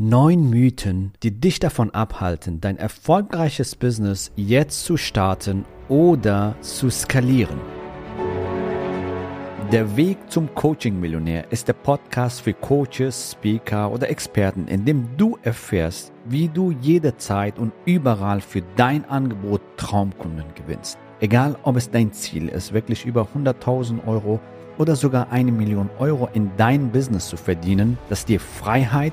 Neun Mythen, die dich davon abhalten, dein erfolgreiches Business jetzt zu starten oder zu skalieren. Der Weg zum Coaching-Millionär ist der Podcast für Coaches, Speaker oder Experten, in dem du erfährst, wie du jederzeit und überall für dein Angebot Traumkunden gewinnst. Egal, ob es dein Ziel ist, wirklich über 100.000 Euro oder sogar eine Million Euro in dein Business zu verdienen, das dir Freiheit,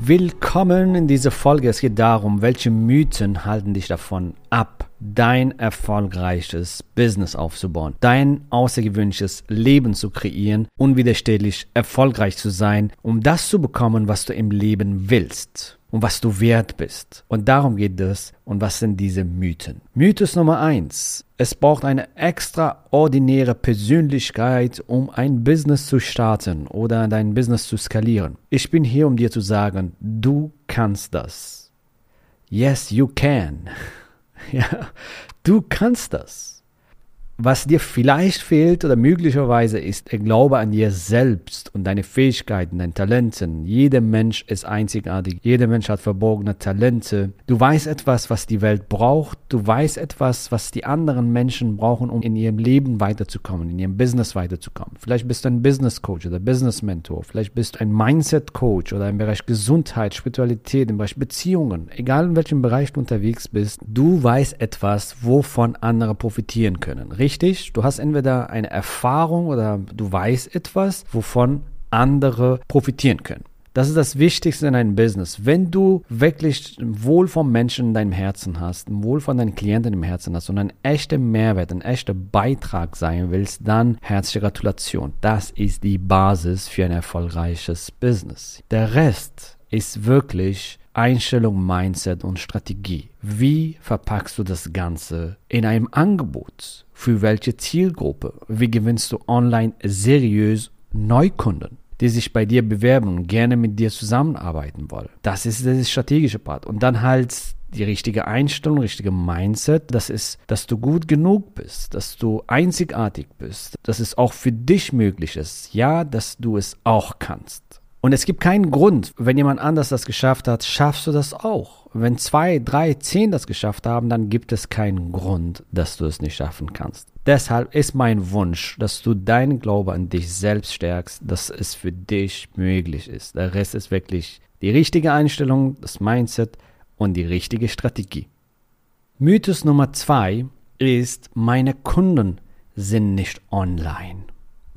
Willkommen in dieser Folge. Es geht darum, welche Mythen halten dich davon ab, dein erfolgreiches Business aufzubauen, dein außergewöhnliches Leben zu kreieren, unwiderstehlich erfolgreich zu sein, um das zu bekommen, was du im Leben willst und was du wert bist. Und darum geht es. Und was sind diese Mythen? Mythos Nummer eins: Es braucht eine extraordinäre Persönlichkeit, um ein Business zu starten oder dein Business zu skalieren. Ich bin hier, um dir zu sagen, du kannst das. Yes, you can. ja, du kannst das. Was dir vielleicht fehlt oder möglicherweise ist der Glaube an dir selbst und deine Fähigkeiten, deine Talenten. Jeder Mensch ist einzigartig. Jeder Mensch hat verborgene Talente. Du weißt etwas, was die Welt braucht. Du weißt etwas, was die anderen Menschen brauchen, um in ihrem Leben weiterzukommen, in ihrem Business weiterzukommen. Vielleicht bist du ein Business Coach oder Business Mentor. Vielleicht bist du ein Mindset Coach oder im Bereich Gesundheit, Spiritualität, im Bereich Beziehungen. Egal in welchem Bereich du unterwegs bist, du weißt etwas, wovon andere profitieren können. Du hast entweder eine Erfahrung oder du weißt etwas, wovon andere profitieren können. Das ist das Wichtigste in einem Business. Wenn du wirklich Wohl vom Menschen in deinem Herzen hast, Wohl von deinen Klienten im Herzen hast und ein echter Mehrwert, ein echter Beitrag sein willst, dann herzliche Gratulation. Das ist die Basis für ein erfolgreiches Business. Der Rest ist wirklich Einstellung, Mindset und Strategie. Wie verpackst du das Ganze in einem Angebot? Für welche Zielgruppe? Wie gewinnst du online seriös Neukunden? die sich bei dir bewerben und gerne mit dir zusammenarbeiten wollen. Das ist der strategische Part. Und dann halt die richtige Einstellung, richtige Mindset, das ist, dass du gut genug bist, dass du einzigartig bist, dass es auch für dich möglich ist, ja, dass du es auch kannst. Und es gibt keinen Grund, wenn jemand anders das geschafft hat, schaffst du das auch. Wenn zwei, drei, zehn das geschafft haben, dann gibt es keinen Grund, dass du es nicht schaffen kannst. Deshalb ist mein Wunsch, dass du deinen Glaube an dich selbst stärkst, dass es für dich möglich ist. Der Rest ist wirklich die richtige Einstellung, das Mindset und die richtige Strategie. Mythos Nummer zwei ist, meine Kunden sind nicht online.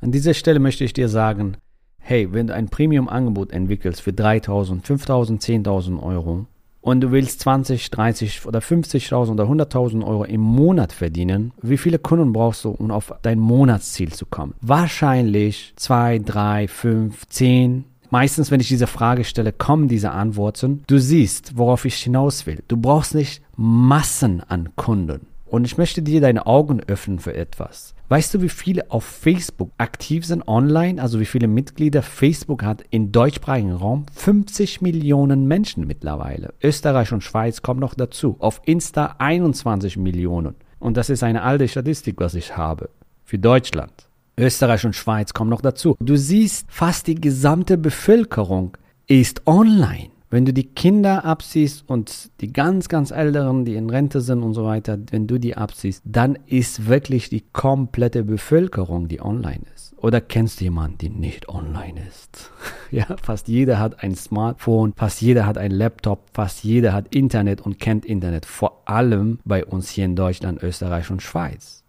An dieser Stelle möchte ich dir sagen, hey, wenn du ein Premium-Angebot entwickelst für 3000, 5000, 10.000 Euro und du willst 20, 30 oder 50.000 oder 100.000 Euro im Monat verdienen, wie viele Kunden brauchst du, um auf dein Monatsziel zu kommen? Wahrscheinlich 2, 3, 5, 10. Meistens, wenn ich diese Frage stelle, kommen diese Antworten. Du siehst, worauf ich hinaus will. Du brauchst nicht Massen an Kunden. Und ich möchte dir deine Augen öffnen für etwas. Weißt du, wie viele auf Facebook aktiv sind online? Also wie viele Mitglieder Facebook hat im deutschsprachigen Raum? 50 Millionen Menschen mittlerweile. Österreich und Schweiz kommen noch dazu. Auf Insta 21 Millionen. Und das ist eine alte Statistik, was ich habe. Für Deutschland. Österreich und Schweiz kommen noch dazu. Du siehst, fast die gesamte Bevölkerung ist online. Wenn du die Kinder absiehst und die ganz, ganz Älteren, die in Rente sind und so weiter, wenn du die absiehst, dann ist wirklich die komplette Bevölkerung, die online ist. Oder kennst du jemanden, der nicht online ist? ja, fast jeder hat ein Smartphone, fast jeder hat ein Laptop, fast jeder hat Internet und kennt Internet. Vor allem bei uns hier in Deutschland, Österreich und Schweiz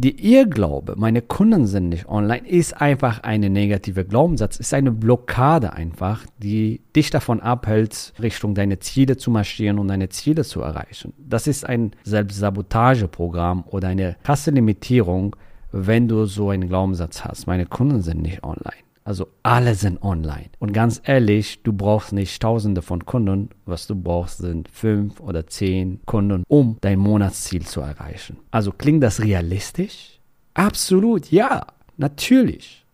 die Irrglaube, meine Kunden sind nicht online, ist einfach eine negative Glaubenssatz, ist eine Blockade einfach, die dich davon abhält, Richtung deine Ziele zu marschieren und deine Ziele zu erreichen. Das ist ein Selbstsabotageprogramm oder eine krasse Limitierung, wenn du so einen Glaubenssatz hast. Meine Kunden sind nicht online. Also alle sind online. Und ganz ehrlich, du brauchst nicht tausende von Kunden. Was du brauchst, sind fünf oder zehn Kunden, um dein Monatsziel zu erreichen. Also klingt das realistisch? Absolut, ja, natürlich.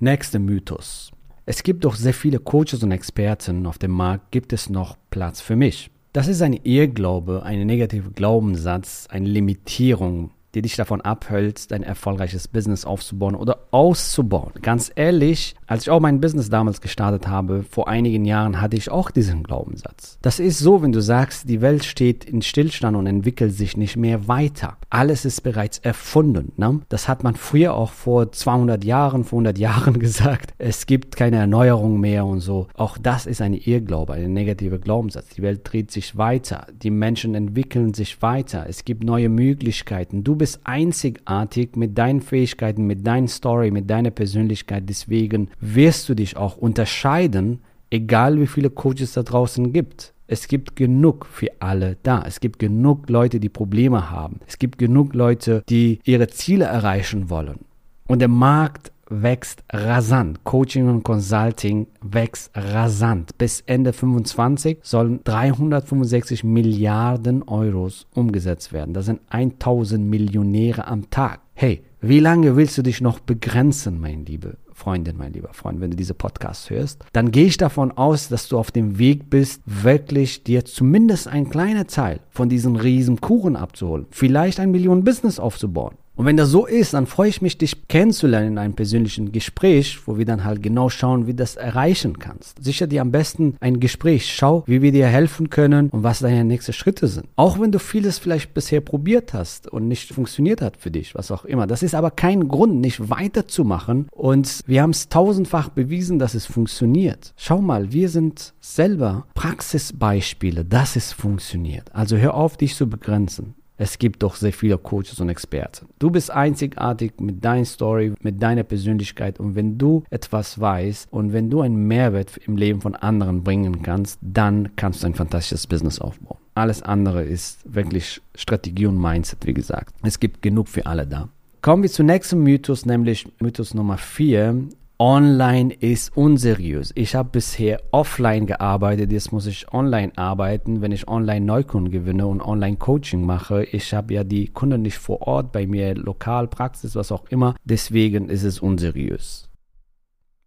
Nächster Mythos. Es gibt doch sehr viele Coaches und Experten auf dem Markt. Gibt es noch Platz für mich? Das ist ein Irrglaube, ein negativer Glaubenssatz, eine Limitierung, die dich davon abhält, dein erfolgreiches Business aufzubauen oder auszubauen. Ganz ehrlich, als ich auch mein Business damals gestartet habe, vor einigen Jahren hatte ich auch diesen Glaubenssatz. Das ist so, wenn du sagst, die Welt steht in Stillstand und entwickelt sich nicht mehr weiter. Alles ist bereits erfunden. Ne? Das hat man früher auch vor 200 Jahren, vor 100 Jahren gesagt. Es gibt keine Erneuerung mehr und so. Auch das ist ein Irrglaube, ein negativer Glaubenssatz. Die Welt dreht sich weiter. Die Menschen entwickeln sich weiter. Es gibt neue Möglichkeiten. Du bist einzigartig mit deinen Fähigkeiten, mit deiner Story, mit deiner Persönlichkeit. Deswegen wirst du dich auch unterscheiden, egal wie viele Coaches da draußen gibt. Es gibt genug für alle da. Es gibt genug Leute, die Probleme haben. Es gibt genug Leute, die ihre Ziele erreichen wollen. Und der Markt wächst rasant. Coaching und Consulting wächst rasant. Bis Ende 25 sollen 365 Milliarden Euros umgesetzt werden. Das sind 1000 Millionäre am Tag. Hey, wie lange willst du dich noch begrenzen, mein Liebe? Freundin, mein lieber Freund, wenn du diese Podcast hörst, dann gehe ich davon aus, dass du auf dem Weg bist, wirklich dir zumindest ein kleiner Teil von diesem riesen Kuchen abzuholen. Vielleicht ein Millionen-Business aufzubauen. Und wenn das so ist, dann freue ich mich, dich kennenzulernen in einem persönlichen Gespräch, wo wir dann halt genau schauen, wie du das erreichen kannst. Sicher dir am besten ein Gespräch. Schau, wie wir dir helfen können und was deine nächsten Schritte sind. Auch wenn du vieles vielleicht bisher probiert hast und nicht funktioniert hat für dich, was auch immer. Das ist aber kein Grund, nicht weiterzumachen. Und wir haben es tausendfach bewiesen, dass es funktioniert. Schau mal, wir sind selber Praxisbeispiele, dass es funktioniert. Also hör auf, dich zu begrenzen. Es gibt doch sehr viele Coaches und Experten. Du bist einzigartig mit deiner Story, mit deiner Persönlichkeit und wenn du etwas weißt und wenn du einen Mehrwert im Leben von anderen bringen kannst, dann kannst du ein fantastisches Business aufbauen. Alles andere ist wirklich Strategie und Mindset, wie gesagt. Es gibt genug für alle da. Kommen wir zum nächsten Mythos, nämlich Mythos Nummer 4. Online ist unseriös. Ich habe bisher offline gearbeitet, jetzt muss ich online arbeiten, wenn ich online Neukunden gewinne und online Coaching mache. Ich habe ja die Kunden nicht vor Ort bei mir, lokal, Praxis, was auch immer. Deswegen ist es unseriös.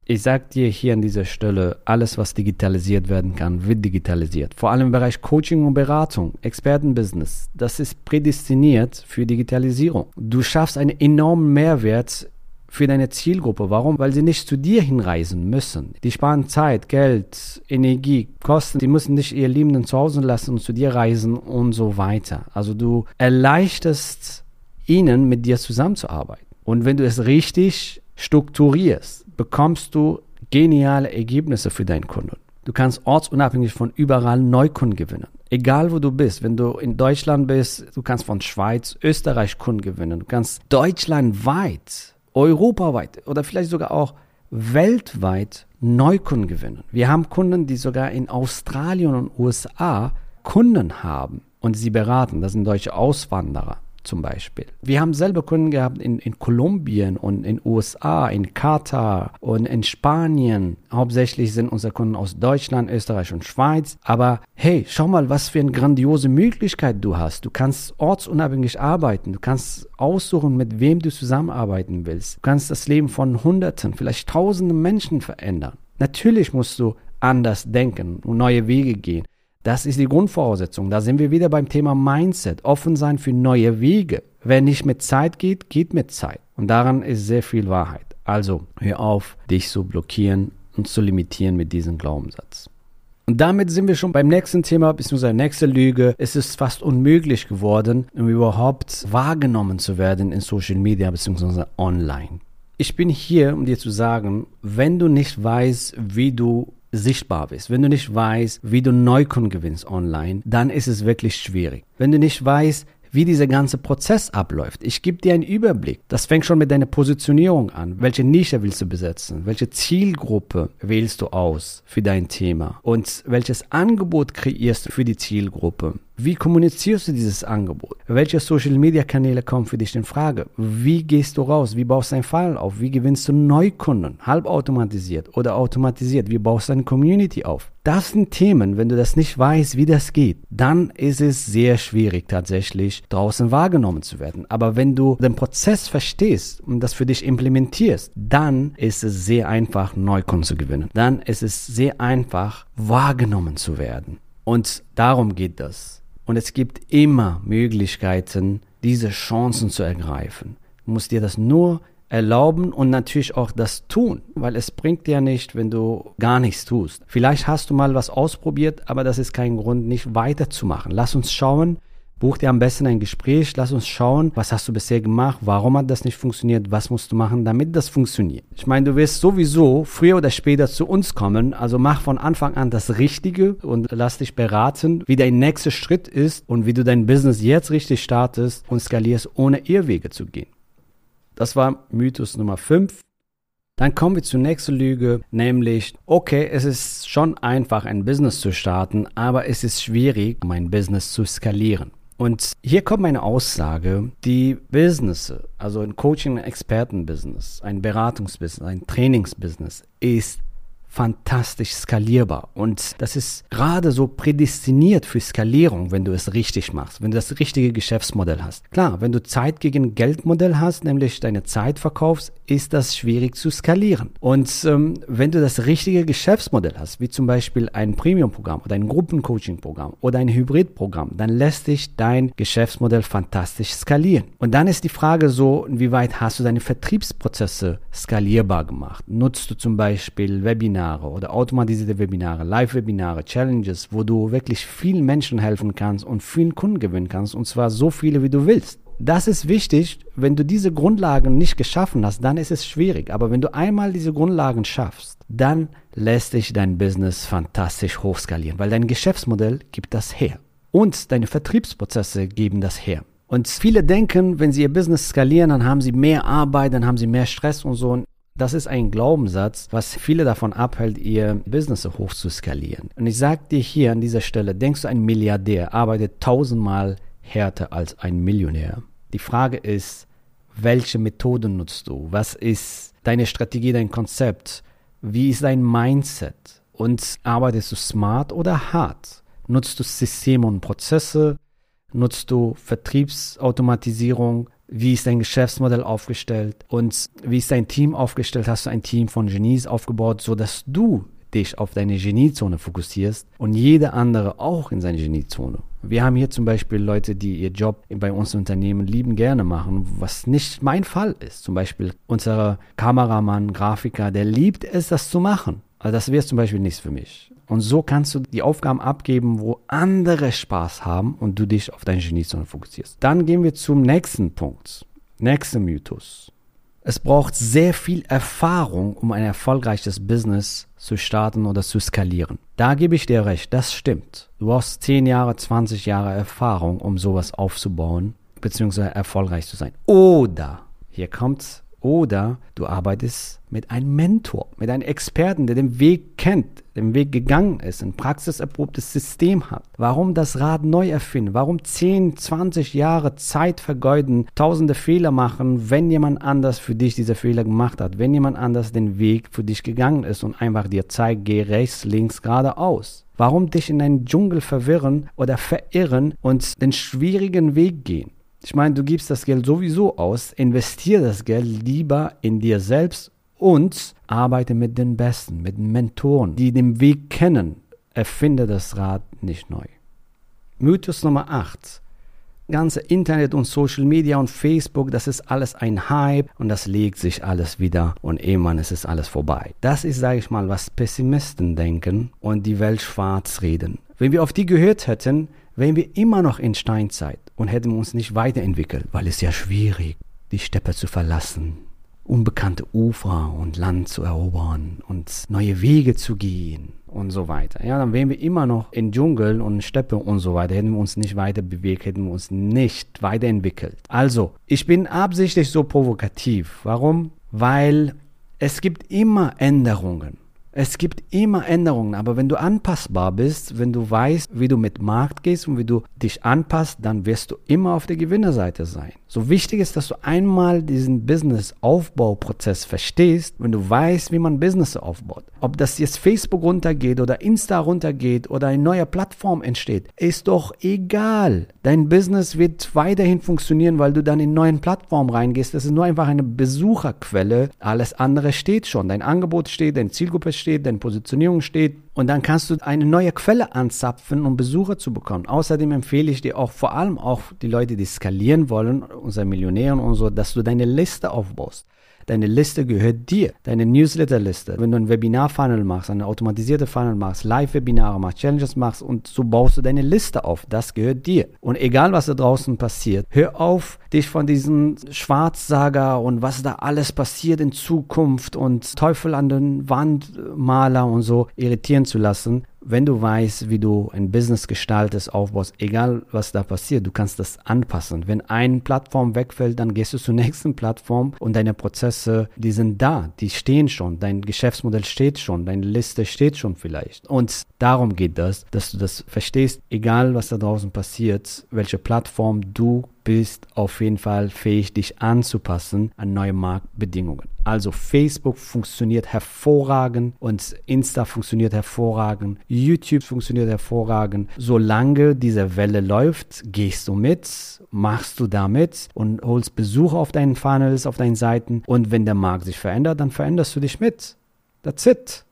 Ich sage dir hier an dieser Stelle, alles, was digitalisiert werden kann, wird digitalisiert. Vor allem im Bereich Coaching und Beratung, Expertenbusiness. Das ist prädestiniert für Digitalisierung. Du schaffst einen enormen Mehrwert für deine Zielgruppe. Warum? Weil sie nicht zu dir hinreisen müssen. Die sparen Zeit, Geld, Energie, Kosten. Die müssen nicht ihr Liebenden zu Hause lassen und zu dir reisen und so weiter. Also du erleichterst ihnen, mit dir zusammenzuarbeiten. Und wenn du es richtig strukturierst, bekommst du geniale Ergebnisse für deinen Kunden. Du kannst ortsunabhängig von überall Neukunden gewinnen. Egal wo du bist, wenn du in Deutschland bist, du kannst von Schweiz, Österreich Kunden gewinnen. Du kannst deutschlandweit europaweit oder vielleicht sogar auch weltweit Neukunden gewinnen. Wir haben Kunden, die sogar in Australien und USA Kunden haben und sie beraten. Das sind deutsche Auswanderer zum Beispiel. Wir haben selber Kunden gehabt in, in Kolumbien und in USA, in Katar und in Spanien. Hauptsächlich sind unsere Kunden aus Deutschland, Österreich und Schweiz. Aber hey, schau mal, was für eine grandiose Möglichkeit du hast. Du kannst ortsunabhängig arbeiten. Du kannst aussuchen, mit wem du zusammenarbeiten willst. Du kannst das Leben von Hunderten, vielleicht Tausenden Menschen verändern. Natürlich musst du anders denken und neue Wege gehen. Das ist die Grundvoraussetzung. Da sind wir wieder beim Thema Mindset. Offen sein für neue Wege. Wer nicht mit Zeit geht, geht mit Zeit. Und daran ist sehr viel Wahrheit. Also hör auf, dich zu blockieren und zu limitieren mit diesem Glaubenssatz. Und damit sind wir schon beim nächsten Thema, beziehungsweise nächste Lüge. Es ist fast unmöglich geworden, um überhaupt wahrgenommen zu werden in Social Media, beziehungsweise online. Ich bin hier, um dir zu sagen, wenn du nicht weißt, wie du sichtbar bist, wenn du nicht weißt, wie du Neukunden gewinnst online, dann ist es wirklich schwierig. Wenn du nicht weißt, wie dieser ganze Prozess abläuft. Ich gebe dir einen Überblick. Das fängt schon mit deiner Positionierung an. Welche Nische willst du besetzen? Welche Zielgruppe wählst du aus für dein Thema? Und welches Angebot kreierst du für die Zielgruppe? Wie kommunizierst du dieses Angebot? Welche Social Media Kanäle kommen für dich in Frage? Wie gehst du raus? Wie baust du einen Fall auf? Wie gewinnst du Neukunden? Halbautomatisiert oder automatisiert? Wie baust du eine Community auf? Das sind Themen, wenn du das nicht weißt, wie das geht, dann ist es sehr schwierig tatsächlich draußen wahrgenommen zu werden. Aber wenn du den Prozess verstehst und das für dich implementierst, dann ist es sehr einfach, Neukunden zu gewinnen. Dann ist es sehr einfach, wahrgenommen zu werden. Und darum geht das. Und es gibt immer Möglichkeiten, diese Chancen zu ergreifen. Du musst dir das nur erlauben und natürlich auch das tun, weil es bringt dir nicht, wenn du gar nichts tust. Vielleicht hast du mal was ausprobiert, aber das ist kein Grund, nicht weiterzumachen. Lass uns schauen, Buch dir am besten ein Gespräch, lass uns schauen, was hast du bisher gemacht, warum hat das nicht funktioniert, was musst du machen, damit das funktioniert. Ich meine, du wirst sowieso früher oder später zu uns kommen, also mach von Anfang an das Richtige und lass dich beraten, wie dein nächster Schritt ist und wie du dein Business jetzt richtig startest und skalierst, ohne Irrwege zu gehen. Das war Mythos Nummer 5. Dann kommen wir zur nächsten Lüge, nämlich, okay, es ist schon einfach, ein Business zu starten, aber es ist schwierig, mein Business zu skalieren. Und hier kommt meine Aussage, die Business, also ein Coaching-Experten-Business, ein Beratungsbusiness, ein Trainingsbusiness ist fantastisch skalierbar. Und das ist gerade so prädestiniert für Skalierung, wenn du es richtig machst, wenn du das richtige Geschäftsmodell hast. Klar, wenn du Zeit gegen Geldmodell hast, nämlich deine Zeit verkaufst, ist das schwierig zu skalieren. Und ähm, wenn du das richtige Geschäftsmodell hast, wie zum Beispiel ein Premium-Programm oder ein Gruppencoaching-Programm oder ein Hybrid-Programm, dann lässt sich dein Geschäftsmodell fantastisch skalieren. Und dann ist die Frage so, inwieweit hast du deine Vertriebsprozesse skalierbar gemacht? Nutzt du zum Beispiel Webinare oder automatisierte Webinare, Live-Webinare, Challenges, wo du wirklich vielen Menschen helfen kannst und vielen Kunden gewinnen kannst und zwar so viele, wie du willst. Das ist wichtig. Wenn du diese Grundlagen nicht geschaffen hast, dann ist es schwierig. Aber wenn du einmal diese Grundlagen schaffst, dann lässt sich dein Business fantastisch hochskalieren, weil dein Geschäftsmodell gibt das her. Und deine Vertriebsprozesse geben das her. Und viele denken, wenn sie ihr Business skalieren, dann haben sie mehr Arbeit, dann haben sie mehr Stress und so. Das ist ein Glaubenssatz, was viele davon abhält, ihr Business hoch zu skalieren. Und ich sage dir hier an dieser Stelle, denkst du, ein Milliardär arbeitet tausendmal härter als ein Millionär? Die Frage ist, welche Methoden nutzt du? Was ist deine Strategie, dein Konzept? Wie ist dein Mindset? Und arbeitest du smart oder hart? Nutzt du Systeme und Prozesse? Nutzt du Vertriebsautomatisierung? Wie ist dein Geschäftsmodell aufgestellt? Und wie ist dein Team aufgestellt? Hast du ein Team von Genies aufgebaut, sodass du dich auf deine Geniezone fokussierst und jeder andere auch in seine Geniezone. Wir haben hier zum Beispiel Leute, die ihr Job bei uns Unternehmen lieben gerne machen, was nicht mein Fall ist. Zum Beispiel unser Kameramann, Grafiker, der liebt es, das zu machen. Also das wäre zum Beispiel nichts für mich. Und so kannst du die Aufgaben abgeben, wo andere Spaß haben und du dich auf deine Geniezone fokussierst. Dann gehen wir zum nächsten Punkt. Nächster Mythos. Es braucht sehr viel Erfahrung, um ein erfolgreiches Business zu starten oder zu skalieren. Da gebe ich dir recht, das stimmt. Du brauchst 10 Jahre, 20 Jahre Erfahrung, um sowas aufzubauen, beziehungsweise erfolgreich zu sein. Oder, hier kommt's, oder du arbeitest mit einem Mentor, mit einem Experten, der den Weg kennt, den Weg gegangen ist, ein praxiserprobtes System hat. Warum das Rad neu erfinden? Warum 10, 20 Jahre Zeit vergeuden, tausende Fehler machen, wenn jemand anders für dich diese Fehler gemacht hat, wenn jemand anders den Weg für dich gegangen ist und einfach dir zeigt, geh rechts, links, geradeaus? Warum dich in einen Dschungel verwirren oder verirren und den schwierigen Weg gehen? Ich meine, du gibst das Geld sowieso aus, investiere das Geld lieber in dir selbst und arbeite mit den Besten, mit den Mentoren, die den Weg kennen. Erfinde das Rad nicht neu. Mythos Nummer 8. Ganze Internet und Social Media und Facebook, das ist alles ein Hype und das legt sich alles wieder und irgendwann ist es alles vorbei. Das ist, sage ich mal, was Pessimisten denken und die Welt schwarz reden. Wenn wir auf die gehört hätten, wären wir immer noch in Steinzeit und hätten uns nicht weiterentwickelt, weil es ja schwierig, die Steppe zu verlassen, unbekannte Ufer und Land zu erobern und neue Wege zu gehen und so weiter. Ja, dann wären wir immer noch in Dschungel und Steppe und so weiter, hätten wir uns nicht weiter bewegt, hätten wir uns nicht weiterentwickelt. Also, ich bin absichtlich so provokativ. Warum? Weil es gibt immer Änderungen. Es gibt immer Änderungen, aber wenn du anpassbar bist, wenn du weißt, wie du mit Markt gehst und wie du dich anpasst, dann wirst du immer auf der Gewinnerseite sein. So wichtig ist, dass du einmal diesen Business-Aufbauprozess verstehst, wenn du weißt, wie man Business aufbaut. Ob das jetzt Facebook runtergeht oder Insta runtergeht oder eine neue Plattform entsteht, ist doch egal. Dein Business wird weiterhin funktionieren, weil du dann in neuen Plattformen reingehst. Das ist nur einfach eine Besucherquelle. Alles andere steht schon. Dein Angebot steht, deine Zielgruppe steht, deine Positionierung steht. Und dann kannst du eine neue Quelle anzapfen, um Besucher zu bekommen. Außerdem empfehle ich dir auch vor allem auch die Leute, die skalieren wollen, unsere Millionären und so, dass du deine Liste aufbaust. Deine Liste gehört dir. Deine Newsletter-Liste. Wenn du ein Webinar-Funnel machst, eine automatisierte Funnel machst, Live-Webinare machst, Challenges machst und so baust du deine Liste auf. Das gehört dir. Und egal, was da draußen passiert, hör auf, dich von diesen Schwarzsager und was da alles passiert in Zukunft und Teufel an den Wandmaler und so irritieren zu lassen wenn du weißt, wie du ein Business gestaltest, aufbaust, egal was da passiert, du kannst das anpassen. Wenn eine Plattform wegfällt, dann gehst du zur nächsten Plattform und deine Prozesse, die sind da, die stehen schon, dein Geschäftsmodell steht schon, deine Liste steht schon vielleicht. Und darum geht das, dass du das verstehst, egal was da draußen passiert, welche Plattform du bist auf jeden Fall fähig, dich anzupassen an neue Marktbedingungen. Also Facebook funktioniert hervorragend und Insta funktioniert hervorragend, YouTube funktioniert hervorragend. Solange diese Welle läuft, gehst du mit, machst du damit und holst Besucher auf deinen Funnels, auf deinen Seiten. Und wenn der Markt sich verändert, dann veränderst du dich mit. That's it.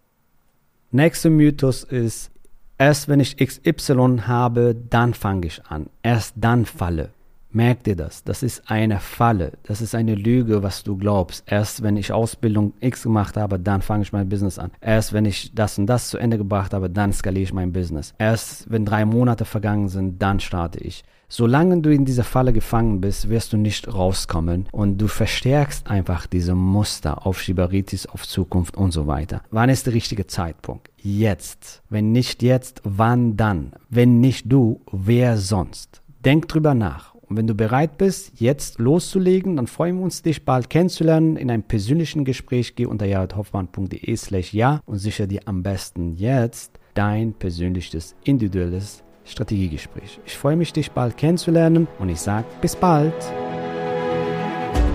Nächster Mythos ist, erst wenn ich XY habe, dann fange ich an. Erst dann falle. Merk dir das. Das ist eine Falle. Das ist eine Lüge, was du glaubst. Erst wenn ich Ausbildung X gemacht habe, dann fange ich mein Business an. Erst wenn ich das und das zu Ende gebracht habe, dann skaliere ich mein Business. Erst wenn drei Monate vergangen sind, dann starte ich. Solange du in dieser Falle gefangen bist, wirst du nicht rauskommen und du verstärkst einfach diese Muster auf Schieberitis, auf Zukunft und so weiter. Wann ist der richtige Zeitpunkt? Jetzt. Wenn nicht jetzt, wann dann? Wenn nicht du, wer sonst? Denk drüber nach und wenn du bereit bist, jetzt loszulegen, dann freuen wir uns, dich bald kennenzulernen in einem persönlichen Gespräch. Geh unter jaredhoffmann.de slash ja und sichere dir am besten jetzt dein persönliches, individuelles Strategiegespräch. Ich freue mich, dich bald kennenzulernen und ich sage bis bald.